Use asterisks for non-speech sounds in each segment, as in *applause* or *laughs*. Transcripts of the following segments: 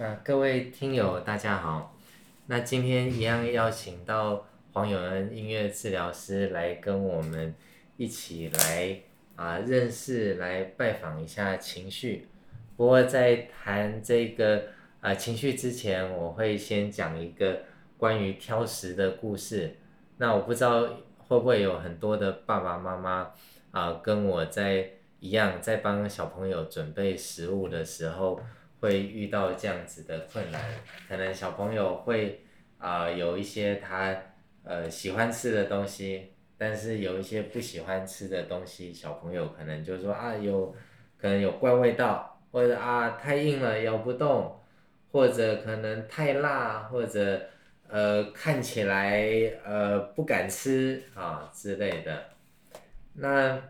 那各位听友大家好，那今天一样邀请到黄永恩音乐治疗师来跟我们一起来啊认识，来拜访一下情绪。不过在谈这个啊情绪之前，我会先讲一个关于挑食的故事。那我不知道会不会有很多的爸爸妈妈啊跟我在一样，在帮小朋友准备食物的时候。会遇到这样子的困难，可能小朋友会啊有一些他呃喜欢吃的东西，但是有一些不喜欢吃的东西，小朋友可能就说啊有可能有怪味道，或者啊太硬了咬不动，或者可能太辣，或者呃看起来呃不敢吃啊之类的。那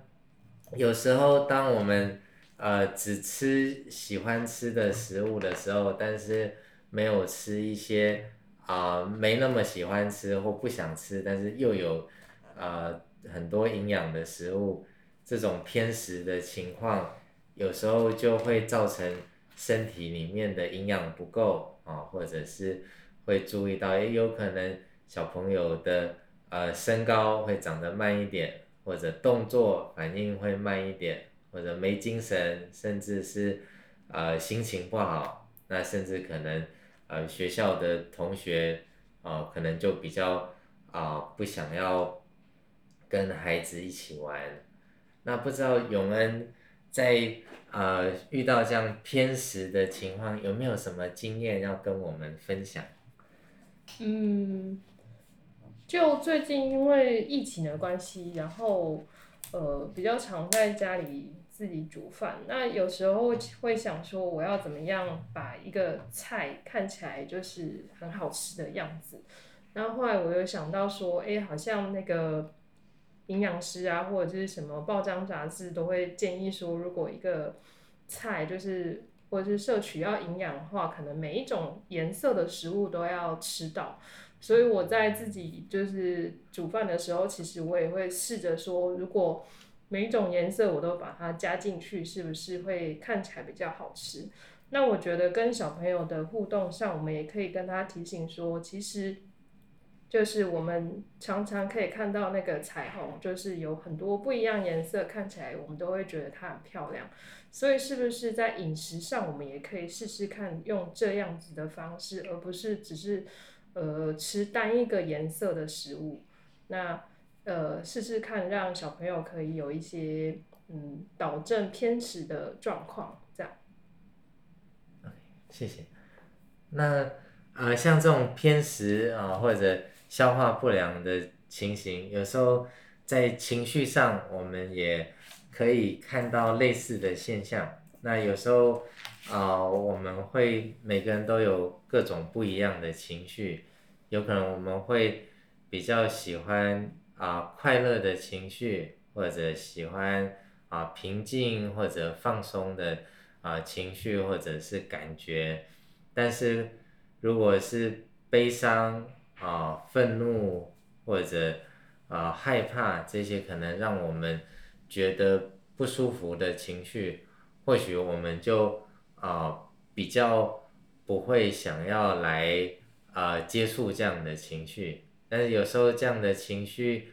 有时候当我们呃，只吃喜欢吃的食物的时候，但是没有吃一些啊没那么喜欢吃或不想吃，但是又有呃很多营养的食物，这种偏食的情况，有时候就会造成身体里面的营养不够啊，或者是会注意到，也有可能小朋友的呃身高会长得慢一点，或者动作反应会慢一点。或者没精神，甚至是呃心情不好，那甚至可能呃学校的同学哦，可能就比较啊不想要跟孩子一起玩。那不知道永恩在呃遇到这样偏食的情况，有没有什么经验要跟我们分享？嗯，就最近因为疫情的关系，然后呃比较常在家里。自己煮饭，那有时候会想说，我要怎么样把一个菜看起来就是很好吃的样子。然后后来我又想到说，哎，好像那个营养师啊，或者是什么报章杂志都会建议说，如果一个菜就是或者是摄取要营养的话，可能每一种颜色的食物都要吃到。所以我在自己就是煮饭的时候，其实我也会试着说，如果每一种颜色我都把它加进去，是不是会看起来比较好吃？那我觉得跟小朋友的互动上，我们也可以跟他提醒说，其实就是我们常常可以看到那个彩虹，就是有很多不一样颜色，看起来我们都会觉得它很漂亮。所以是不是在饮食上，我们也可以试试看用这样子的方式，而不是只是呃吃单一个颜色的食物？那。呃，试试看，让小朋友可以有一些嗯导正偏食的状况，这样。谢谢。那呃，像这种偏食啊，或者消化不良的情形，有时候在情绪上，我们也可以看到类似的现象。那有时候啊，我们会每个人都有各种不一样的情绪，有可能我们会比较喜欢。啊，快乐的情绪，或者喜欢啊平静或者放松的啊情绪，或者是感觉，但是如果是悲伤啊、愤怒或者啊害怕这些，可能让我们觉得不舒服的情绪，或许我们就啊比较不会想要来啊接触这样的情绪。但是有时候这样的情绪，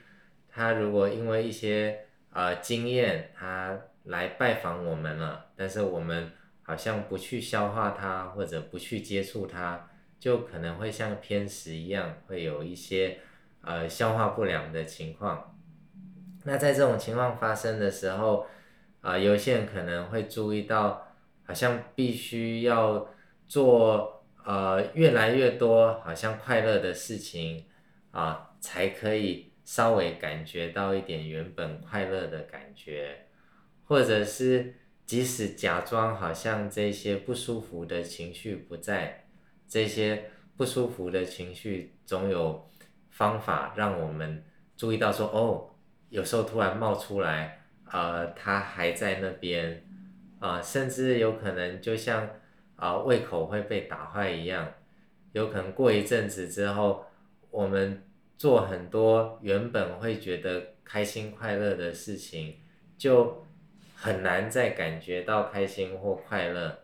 他如果因为一些呃经验，他来拜访我们了，但是我们好像不去消化它或者不去接触它，就可能会像偏食一样，会有一些呃消化不良的情况。那在这种情况发生的时候，啊，有些人可能会注意到，好像必须要做呃越来越多好像快乐的事情。啊，才可以稍微感觉到一点原本快乐的感觉，或者是即使假装好像这些不舒服的情绪不在，这些不舒服的情绪总有方法让我们注意到说哦，有时候突然冒出来，呃，它还在那边，啊，甚至有可能就像啊胃口会被打坏一样，有可能过一阵子之后，我们。做很多原本会觉得开心快乐的事情，就很难再感觉到开心或快乐，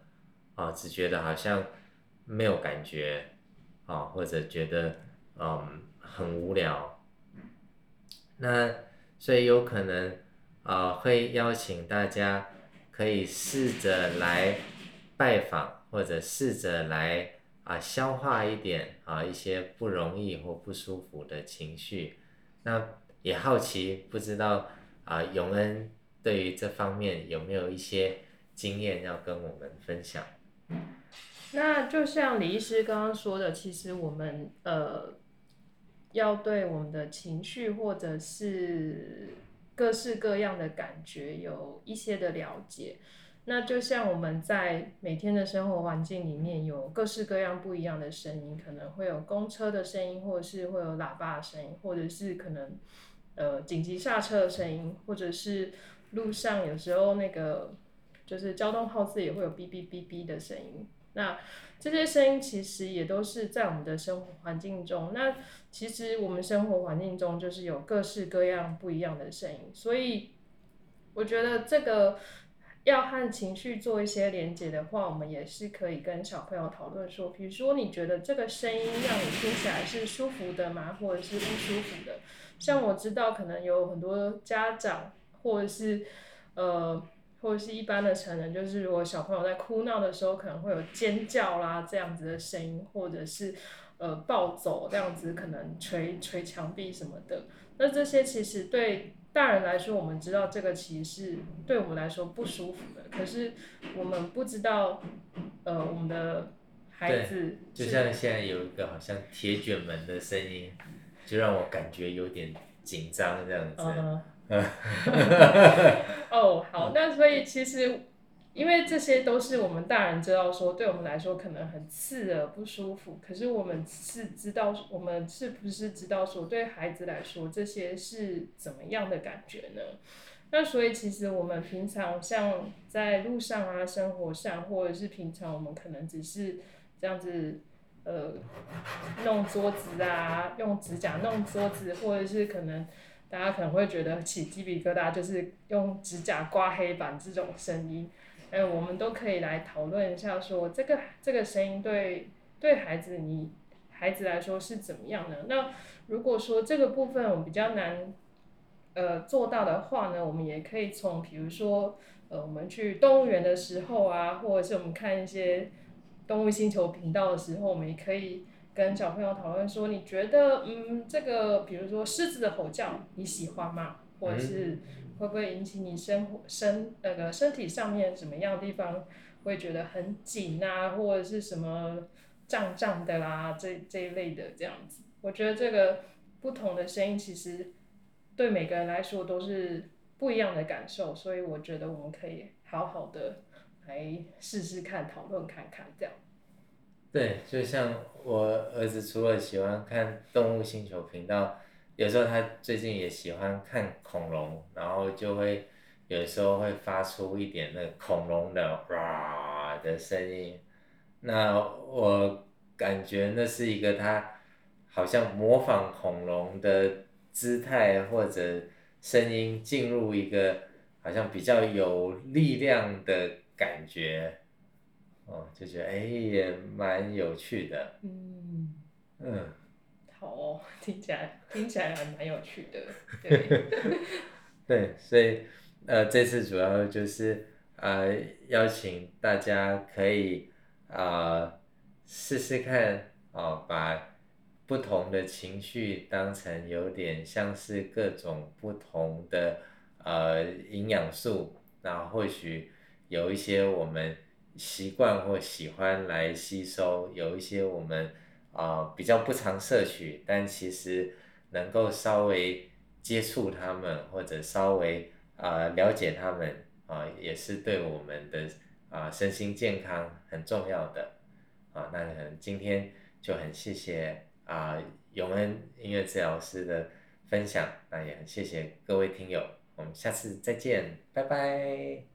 啊，只觉得好像没有感觉啊，或者觉得嗯很无聊，那所以有可能啊会邀请大家可以试着来拜访，或者试着来啊消化一点啊一些不容易或不舒服的情绪，那也好奇不知道啊永恩对于这方面有没有一些经验要跟我们分享？那就像李医师刚刚说的，其实我们呃要对我们的情绪或者是各式各样的感觉有一些的了解。那就像我们在每天的生活环境里面有各式各样不一样的声音，可能会有公车的声音，或者是会有喇叭的声音，或者是可能呃紧急刹车的声音，或者是路上有时候那个就是交通号志也会有哔哔哔哔的声音。那这些声音其实也都是在我们的生活环境中。那其实我们生活环境中就是有各式各样不一样的声音，所以我觉得这个要和情绪做一些连接的话，我们也是可以跟小朋友讨论说，比如说你觉得这个声音让你听起来是舒服的吗，或者是不舒服的？像我知道可能有很多家长或者是呃。或者是一般的成人，就是如果小朋友在哭闹的时候，可能会有尖叫啦这样子的声音，或者是呃暴走这样子，可能捶捶墙壁什么的。那这些其实对大人来说，我们知道这个其实是对我们来说不舒服的。可是我们不知道，呃，我们的孩子就像现在有一个好像铁卷门的声音，就让我感觉有点紧张这样子。*laughs* 哦，好，那所以其实，因为这些都是我们大人知道说，对我们来说可能很刺耳、不舒服。可是我们是知道，我们是不是知道说，对孩子来说这些是怎么样的感觉呢？那所以其实我们平常像在路上啊、生活上，或者是平常我们可能只是这样子，呃，弄桌子啊，用指甲弄桌子，或者是可能。大家可能会觉得起鸡皮疙瘩，就是用指甲刮黑板这种声音，哎，我们都可以来讨论一下，说这个这个声音对对孩子你孩子来说是怎么样的？那如果说这个部分我们比较难呃做到的话呢，我们也可以从比如说呃我们去动物园的时候啊，或者是我们看一些动物星球频道的时候，我们也可以。跟小朋友讨论说，你觉得，嗯，这个比如说狮子的吼叫，你喜欢吗？或者是会不会引起你生活身那个身体上面什么样的地方会觉得很紧啊，或者是什么胀胀的啦，这这一类的这样子。我觉得这个不同的声音其实对每个人来说都是不一样的感受，所以我觉得我们可以好好的来试试看，讨论看看这样。对，就像我儿子除了喜欢看动物星球频道，有时候他最近也喜欢看恐龙，然后就会有时候会发出一点那恐龙的哇的声音，那我感觉那是一个他好像模仿恐龙的姿态或者声音进入一个好像比较有力量的感觉。哦，就觉得哎，也蛮有趣的。嗯。听起来 *laughs* 听起来还蛮有趣的。对。*laughs* 对，所以呃，这次主要就是啊，邀请大家可以啊试试看啊，把不同的情绪当成有点像是各种不同的呃营养素，然后或许有一些我们。习惯或喜欢来吸收，有一些我们啊比较不常摄取，但其实能够稍微接触他们或者稍微啊了解他们啊，也是对我们的啊身心健康很重要的啊。那可能今天就很谢谢啊永恩音乐治疗师的分享，那也很谢谢各位听友，我们下次再见，拜拜。